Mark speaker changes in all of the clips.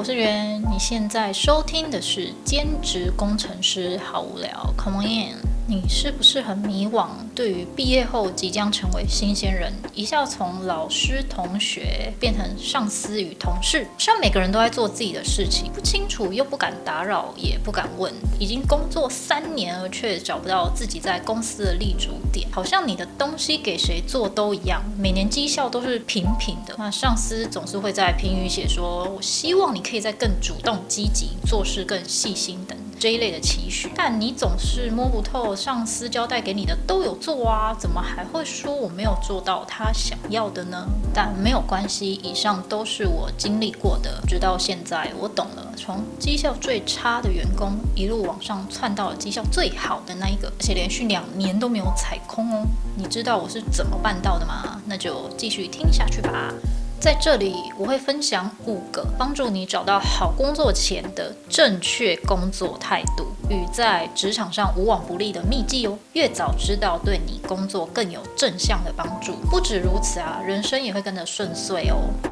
Speaker 1: 我是媛，你现在收听的是兼职工程师，好无聊，Come on in。你是不是很迷惘？对于毕业后即将成为新鲜人，一下从老师、同学变成上司与同事，像每个人都在做自己的事情，不清楚又不敢打扰，也不敢问。已经工作三年了，却找不到自己在公司的立足点，好像你的东西给谁做都一样，每年绩效都是平平的。那上司总是会在评语写说：“我希望你可以再更主动积极，做事更细心等。”这一类的期许，但你总是摸不透上司交代给你的都有做啊，怎么还会说我没有做到他想要的呢？但没有关系，以上都是我经历过的，直到现在我懂了，从绩效最差的员工一路往上窜到了绩效最好的那一个，而且连续两年都没有踩空哦。你知道我是怎么办到的吗？那就继续听下去吧。在这里，我会分享五个帮助你找到好工作前的正确工作态度与在职场上无往不利的秘籍哦。越早知道，对你工作更有正向的帮助。不止如此啊，人生也会跟着顺遂哦。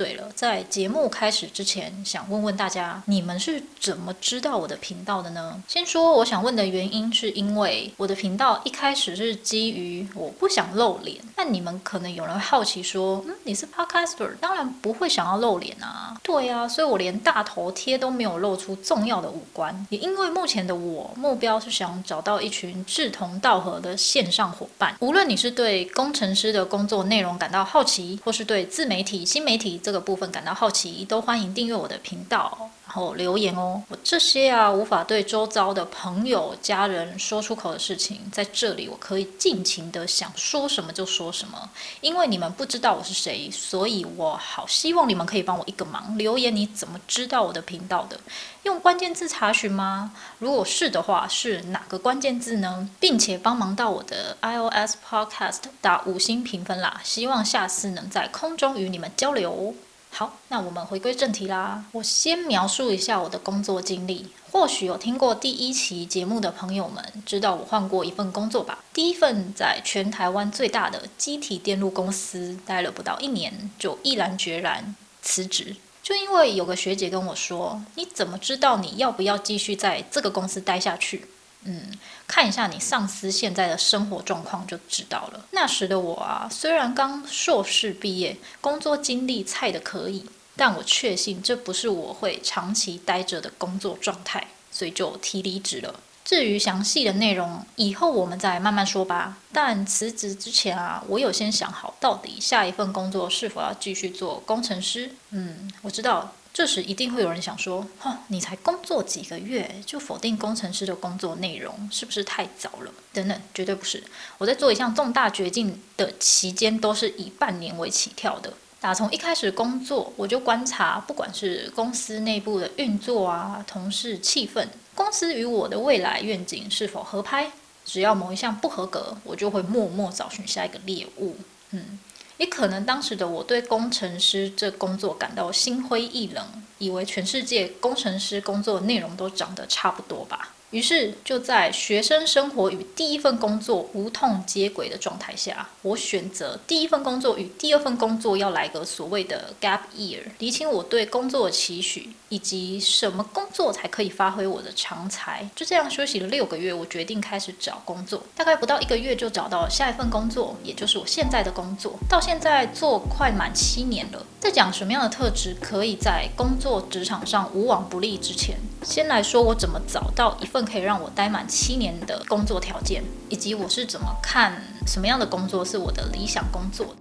Speaker 1: 对了，在节目开始之前，想问问大家，你们是怎么知道我的频道的呢？先说我想问的原因，是因为我的频道一开始是基于我不想露脸。那你们可能有人好奇说，嗯，你是 podcaster，当然不会想要露脸啊。对啊，所以我连大头贴都没有露出重要的五官。也因为目前的我目标是想找到一群志同道合的线上伙伴，无论你是对工程师的工作内容感到好奇，或是对自媒体、新媒体这个部分感到好奇，都欢迎订阅我的频道。然后留言哦，我这些啊无法对周遭的朋友、家人说出口的事情，在这里我可以尽情的想说什么就说什么。因为你们不知道我是谁，所以我好希望你们可以帮我一个忙，留言你怎么知道我的频道的？用关键字查询吗？如果是的话，是哪个关键字呢？并且帮忙到我的 iOS Podcast 打五星评分啦！希望下次能在空中与你们交流。好，那我们回归正题啦。我先描述一下我的工作经历。或许有听过第一期节目的朋友们，知道我换过一份工作吧？第一份在全台湾最大的机体电路公司待了不到一年，就毅然决然辞职。就因为有个学姐跟我说：“你怎么知道你要不要继续在这个公司待下去？”嗯，看一下你上司现在的生活状况就知道了。那时的我啊，虽然刚硕士毕业，工作经历菜的可以，但我确信这不是我会长期待着的工作状态，所以就提离职了。至于详细的内容，以后我们再慢慢说吧。但辞职之前啊，我有先想好，到底下一份工作是否要继续做工程师。嗯，我知道。这时一定会有人想说：“哦，你才工作几个月就否定工程师的工作内容，是不是太早了？”等等，绝对不是。我在做一项重大决定的期间，都是以半年为起跳的。打从一开始工作，我就观察，不管是公司内部的运作啊，同事气氛，公司与我的未来愿景是否合拍。只要某一项不合格，我就会默默找寻下一个猎物。嗯。也可能当时的我对工程师这工作感到心灰意冷，以为全世界工程师工作内容都长得差不多吧。于是就在学生生活与第一份工作无痛接轨的状态下，我选择第一份工作与第二份工作要来个所谓的 gap year，厘清我对工作的期许。以及什么工作才可以发挥我的长才？就这样休息了六个月，我决定开始找工作。大概不到一个月就找到下一份工作，也就是我现在的工作。到现在做快满七年了。在讲什么样的特质可以在工作职场上无往不利之前，先来说我怎么找到一份可以让我待满七年的工作条件，以及我是怎么看什么样的工作是我的理想工作。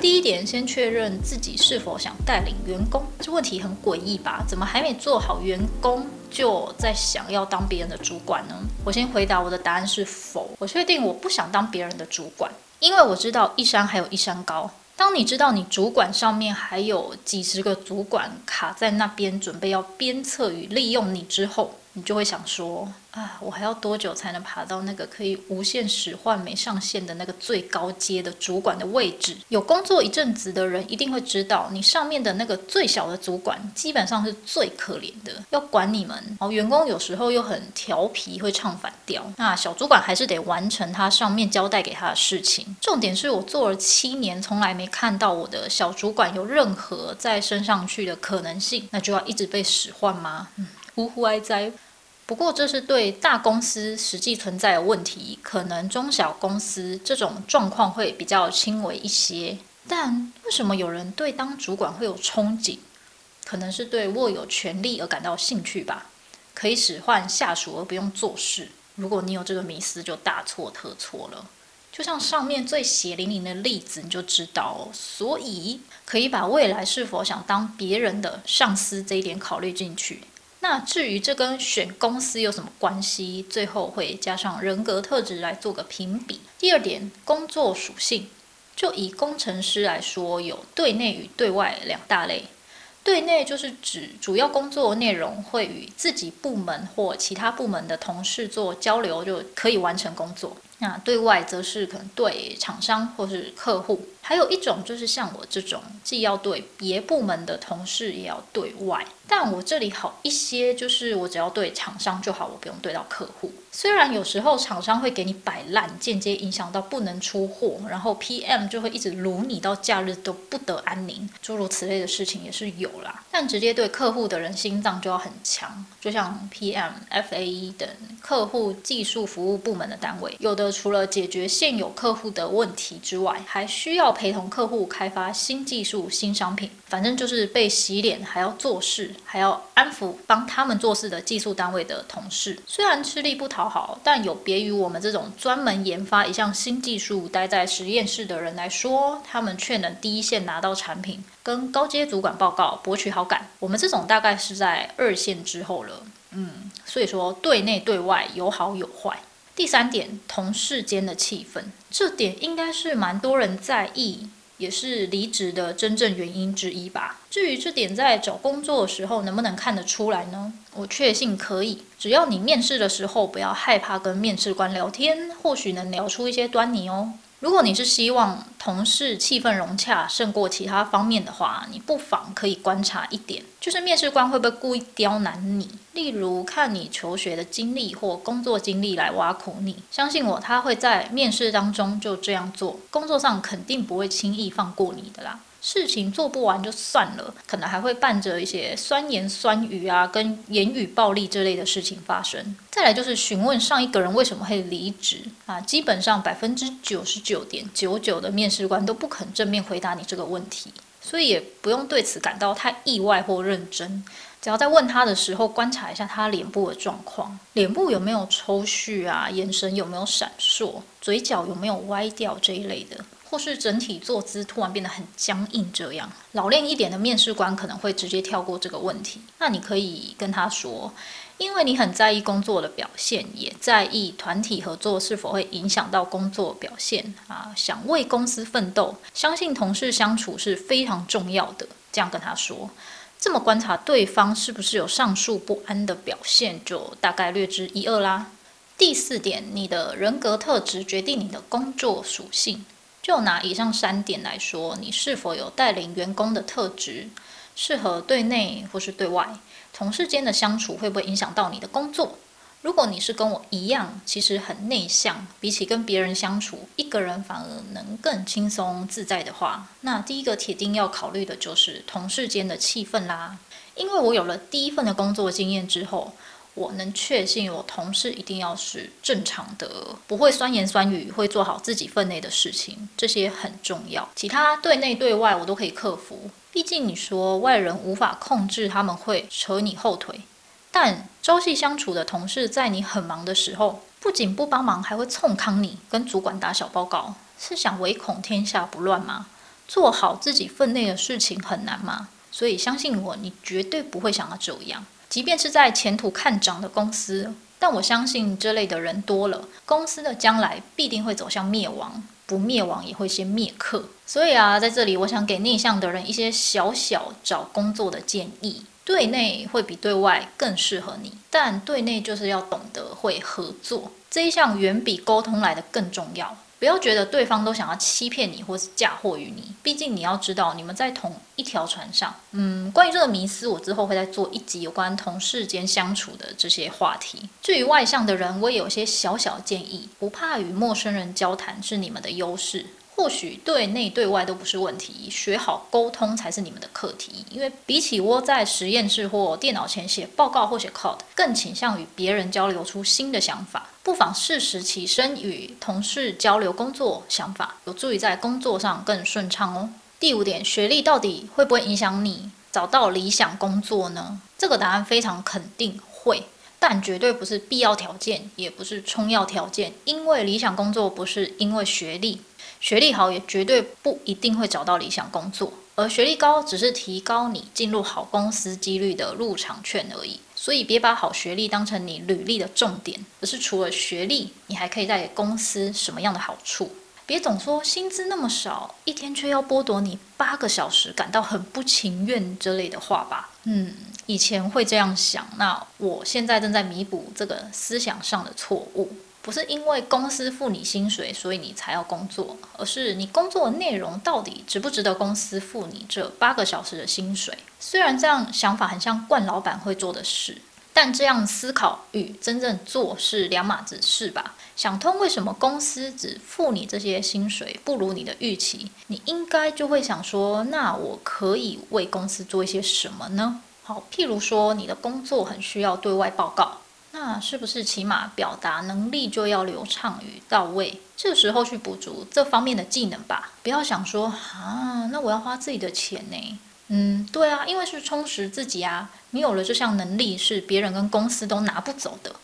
Speaker 1: 第一点，先确认自己是否想带领员工。这问题很诡异吧？怎么还没做好员工，就在想要当别人的主管呢？我先回答我的答案是否。我确定我不想当别人的主管，因为我知道一山还有一山高。当你知道你主管上面还有几十个主管卡在那边，准备要鞭策与利用你之后。你就会想说啊，我还要多久才能爬到那个可以无限使唤没上限的那个最高阶的主管的位置？有工作一阵子的人一定会知道，你上面的那个最小的主管基本上是最可怜的，要管你们。然后员工有时候又很调皮，会唱反调。那小主管还是得完成他上面交代给他的事情。重点是我做了七年，从来没看到我的小主管有任何再升上去的可能性，那就要一直被使唤吗？嗯，呼呼哀哉。不过，这是对大公司实际存在的问题，可能中小公司这种状况会比较轻微一些。但为什么有人对当主管会有憧憬？可能是对握有权力而感到兴趣吧，可以使唤下属而不用做事。如果你有这个迷思，就大错特错了。就像上面最血淋淋的例子，你就知道。所以，可以把未来是否想当别人的上司这一点考虑进去。那至于这跟选公司有什么关系？最后会加上人格特质来做个评比。第二点，工作属性，就以工程师来说，有对内与对外两大类。对内就是指主要工作内容会与自己部门或其他部门的同事做交流，就可以完成工作。那对外则是可能对厂商或是客户，还有一种就是像我这种，既要对别部门的同事，也要对外。但我这里好一些，就是我只要对厂商就好，我不用对到客户。虽然有时候厂商会给你摆烂，间接影响到不能出货，然后 PM 就会一直撸你到假日都不得安宁，诸如此类的事情也是有啦。但直接对客户的人心脏就要很强，就像 PM、FAE 等客户技术服务部门的单位，有的除了解决现有客户的问题之外，还需要陪同客户开发新技术、新商品，反正就是被洗脸还要做事。还要安抚帮他们做事的技术单位的同事，虽然吃力不讨好，但有别于我们这种专门研发一项新技术、待在实验室的人来说，他们却能第一线拿到产品，跟高阶主管报告，博取好感。我们这种大概是在二线之后了。嗯，所以说对内对外有好有坏。第三点，同事间的气氛，这点应该是蛮多人在意。也是离职的真正原因之一吧。至于这点，在找工作的时候能不能看得出来呢？我确信可以，只要你面试的时候不要害怕跟面试官聊天，或许能聊出一些端倪哦。如果你是希望同事气氛融洽胜过其他方面的话，你不妨可以观察一点，就是面试官会不会故意刁难你，例如看你求学的经历或工作经历来挖苦你。相信我，他会在面试当中就这样做，工作上肯定不会轻易放过你的啦。事情做不完就算了，可能还会伴着一些酸言酸语啊，跟言语暴力这类的事情发生。再来就是询问上一个人为什么会离职啊，基本上百分之九十九点九九的面试官都不肯正面回答你这个问题，所以也不用对此感到太意外或认真。只要在问他的时候观察一下他脸部的状况，脸部有没有抽搐啊，眼神有没有闪烁，嘴角有没有歪掉这一类的。或是整体坐姿突然变得很僵硬，这样老练一点的面试官可能会直接跳过这个问题。那你可以跟他说，因为你很在意工作的表现，也在意团体合作是否会影响到工作表现啊，想为公司奋斗，相信同事相处是非常重要的。这样跟他说，这么观察对方是不是有上述不安的表现，就大概略知一二啦。第四点，你的人格特质决定你的工作属性。就拿以上三点来说，你是否有带领员工的特质，适合对内或是对外，同事间的相处会不会影响到你的工作？如果你是跟我一样，其实很内向，比起跟别人相处，一个人反而能更轻松自在的话，那第一个铁定要考虑的就是同事间的气氛啦。因为我有了第一份的工作经验之后。我能确信，我同事一定要是正常的，不会酸言酸语，会做好自己分内的事情，这些很重要。其他对内对外我都可以克服，毕竟你说外人无法控制，他们会扯你后腿。但朝夕相处的同事，在你很忙的时候，不仅不帮忙，还会冲康你，跟主管打小报告，是想唯恐天下不乱吗？做好自己分内的事情很难吗？所以相信我，你绝对不会想要这样。即便是在前途看涨的公司，但我相信这类的人多了，公司的将来必定会走向灭亡，不灭亡也会先灭客。所以啊，在这里我想给内向的人一些小小找工作的建议，对内会比对外更适合你，但对内就是要懂得会合作，这一项远比沟通来的更重要。不要觉得对方都想要欺骗你或是嫁祸于你，毕竟你要知道你们在同一条船上。嗯，关于这个迷思，我之后会再做一集有关同事间相处的这些话题。至于外向的人，我也有些小小建议，不怕与陌生人交谈是你们的优势。或许对内对外都不是问题，学好沟通才是你们的课题。因为比起窝在实验室或电脑前写报告或写 code，更倾向与别人交流出新的想法。不妨适时起身与同事交流工作想法，有助于在工作上更顺畅哦。第五点，学历到底会不会影响你找到理想工作呢？这个答案非常肯定会，但绝对不是必要条件，也不是充要条件。因为理想工作不是因为学历。学历好也绝对不一定会找到理想工作，而学历高只是提高你进入好公司几率的入场券而已。所以别把好学历当成你履历的重点，而是除了学历，你还可以带给公司什么样的好处？别总说薪资那么少，一天却要剥夺你八个小时，感到很不情愿之类的话吧。嗯，以前会这样想，那我现在正在弥补这个思想上的错误。不是因为公司付你薪水，所以你才要工作，而是你工作的内容到底值不值得公司付你这八个小时的薪水？虽然这样想法很像惯老板会做的事，但这样思考与真正做是两码子事吧？想通为什么公司只付你这些薪水不如你的预期，你应该就会想说：那我可以为公司做一些什么呢？好，譬如说你的工作很需要对外报告。那是不是起码表达能力就要流畅与到位？这时候去补足这方面的技能吧。不要想说啊，那我要花自己的钱呢？嗯，对啊，因为是充实自己啊。你有了这项能力，是别人跟公司都拿不走的。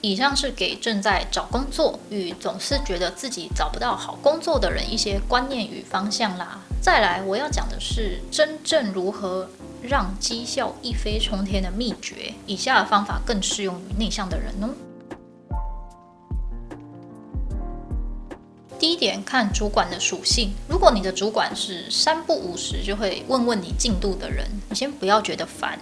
Speaker 1: 以上是给正在找工作与总是觉得自己找不到好工作的人一些观念与方向啦。再来，我要讲的是真正如何。让绩效一飞冲天的秘诀，以下的方法更适用于内向的人哦。第一点，看主管的属性。如果你的主管是三不五时就会问问你进度的人，你先不要觉得烦，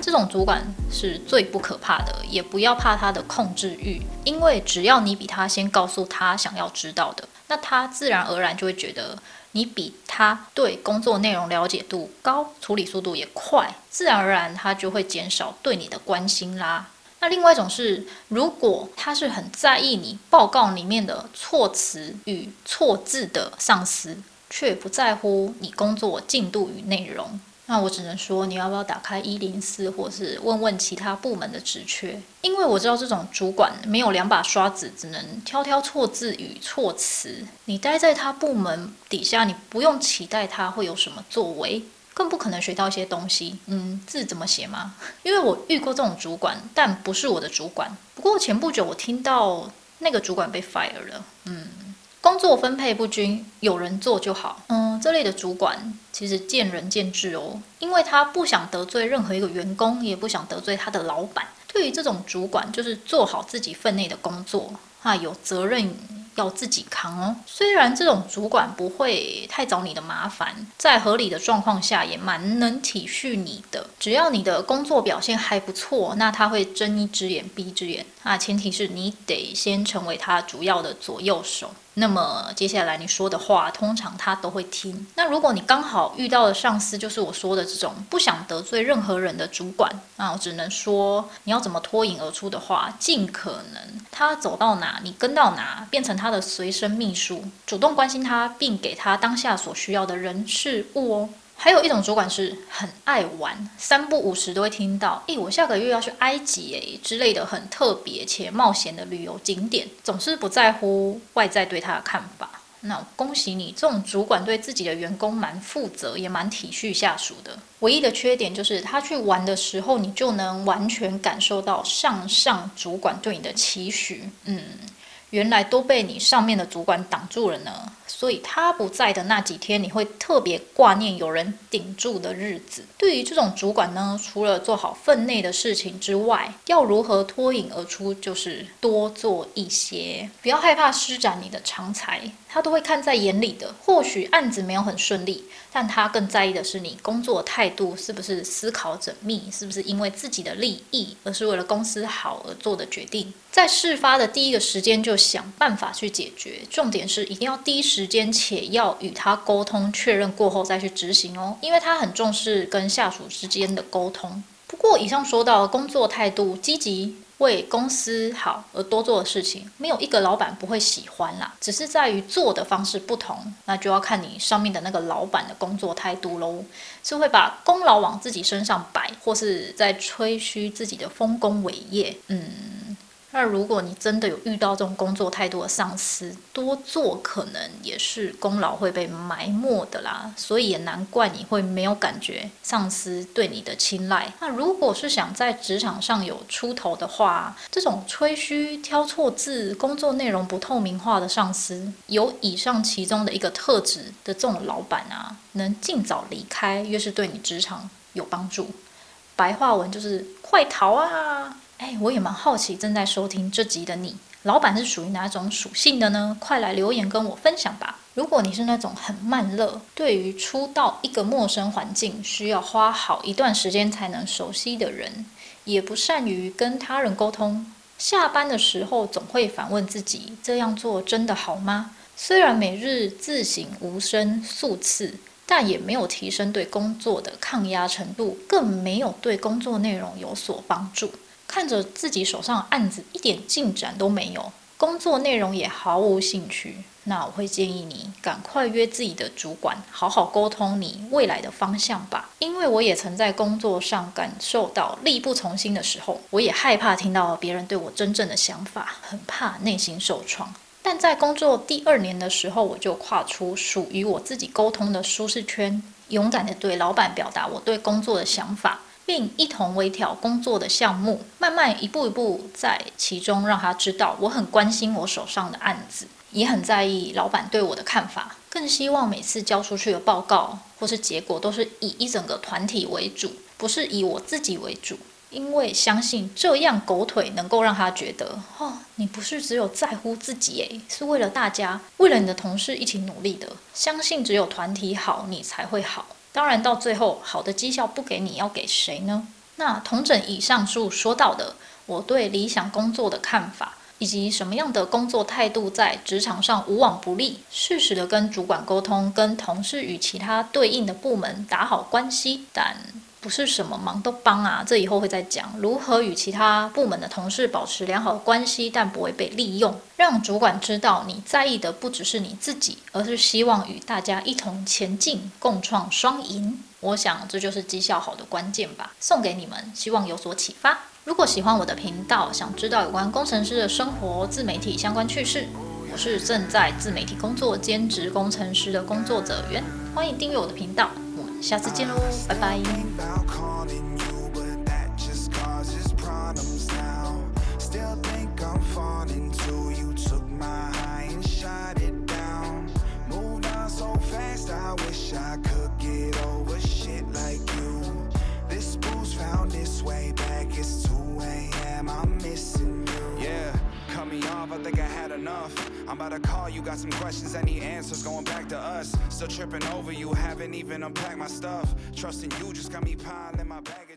Speaker 1: 这种主管是最不可怕的，也不要怕他的控制欲，因为只要你比他先告诉他想要知道的，那他自然而然就会觉得。你比他对工作内容了解度高，处理速度也快，自然而然他就会减少对你的关心啦。那另外一种是，如果他是很在意你报告里面的措辞与错字的上司，却不在乎你工作进度与内容。那我只能说，你要不要打开一零四，或是问问其他部门的职缺？因为我知道这种主管没有两把刷子，只能挑挑错字与措辞。你待在他部门底下，你不用期待他会有什么作为，更不可能学到一些东西。嗯，字怎么写吗？因为我遇过这种主管，但不是我的主管。不过前不久我听到那个主管被 fire 了。嗯。工作分配不均，有人做就好。嗯，这类的主管其实见仁见智哦，因为他不想得罪任何一个员工，也不想得罪他的老板。对于这种主管，就是做好自己分内的工作啊，有责任要自己扛哦。虽然这种主管不会太找你的麻烦，在合理的状况下也蛮能体恤你的。只要你的工作表现还不错，那他会睁一只眼闭一只眼啊。前提是你得先成为他主要的左右手。那么接下来你说的话，通常他都会听。那如果你刚好遇到的上司就是我说的这种不想得罪任何人的主管，那我只能说你要怎么脱颖而出的话，尽可能他走到哪你跟到哪，变成他的随身秘书，主动关心他，并给他当下所需要的人事物哦。还有一种主管是很爱玩，三不五时都会听到，诶，我下个月要去埃及诶之类的很特别且冒险的旅游景点，总是不在乎外在对他的看法。那恭喜你，这种主管对自己的员工蛮负责，也蛮体恤下属的。唯一的缺点就是他去玩的时候，你就能完全感受到上上主管对你的期许。嗯。原来都被你上面的主管挡住了呢，所以他不在的那几天，你会特别挂念有人顶住的日子。对于这种主管呢，除了做好分内的事情之外，要如何脱颖而出，就是多做一些，不要害怕施展你的长才。他都会看在眼里的。或许案子没有很顺利，但他更在意的是你工作态度是不是思考缜密，是不是因为自己的利益，而是为了公司好而做的决定。在事发的第一个时间就想办法去解决，重点是一定要第一时间且要与他沟通确认过后再去执行哦，因为他很重视跟下属之间的沟通。不过以上说到工作态度积极。为公司好而多做的事情，没有一个老板不会喜欢啦，只是在于做的方式不同，那就要看你上面的那个老板的工作态度喽，是会把功劳往自己身上摆，或是在吹嘘自己的丰功伟业，嗯。那如果你真的有遇到这种工作态度的上司，多做可能也是功劳会被埋没的啦，所以也难怪你会没有感觉上司对你的青睐。那如果是想在职场上有出头的话，这种吹嘘、挑错字、工作内容不透明化的上司，有以上其中的一个特质的这种老板啊，能尽早离开，越是对你职场有帮助。白话文就是快逃啊！哎，我也蛮好奇，正在收听这集的你，老板是属于哪种属性的呢？快来留言跟我分享吧。如果你是那种很慢热，对于初到一个陌生环境需要花好一段时间才能熟悉的人，也不善于跟他人沟通，下班的时候总会反问自己：这样做真的好吗？虽然每日自省无声数次，但也没有提升对工作的抗压程度，更没有对工作内容有所帮助。看着自己手上的案子一点进展都没有，工作内容也毫无兴趣，那我会建议你赶快约自己的主管，好好沟通你未来的方向吧。因为我也曾在工作上感受到力不从心的时候，我也害怕听到别人对我真正的想法，很怕内心受创。但在工作第二年的时候，我就跨出属于我自己沟通的舒适圈，勇敢地对老板表达我对工作的想法。并一同微调工作的项目，慢慢一步一步在其中让他知道我很关心我手上的案子，也很在意老板对我的看法，更希望每次交出去的报告或是结果都是以一整个团体为主，不是以我自己为主，因为相信这样狗腿能够让他觉得，哦，你不是只有在乎自己，诶，是为了大家，为了你的同事一起努力的，相信只有团体好，你才会好。当然，到最后好的绩效不给你，要给谁呢？那同整以上述说到的，我对理想工作的看法，以及什么样的工作态度在职场上无往不利，适时的跟主管沟通，跟同事与其他对应的部门打好关系，但。不是什么忙都帮啊，这以后会再讲如何与其他部门的同事保持良好的关系，但不会被利用，让主管知道你在意的不只是你自己，而是希望与大家一同前进，共创双赢。我想这就是绩效好的关键吧，送给你们，希望有所启发。如果喜欢我的频道，想知道有关工程师的生活、自媒体相关趣事，我是正在自媒体工作兼职工程师的工作者员，欢迎订阅我的频道。下次见喽，拜拜。About to call you, got some questions, any answers going back to us. Still tripping over you, haven't even unpacked my stuff. Trusting you just got me piling my baggage.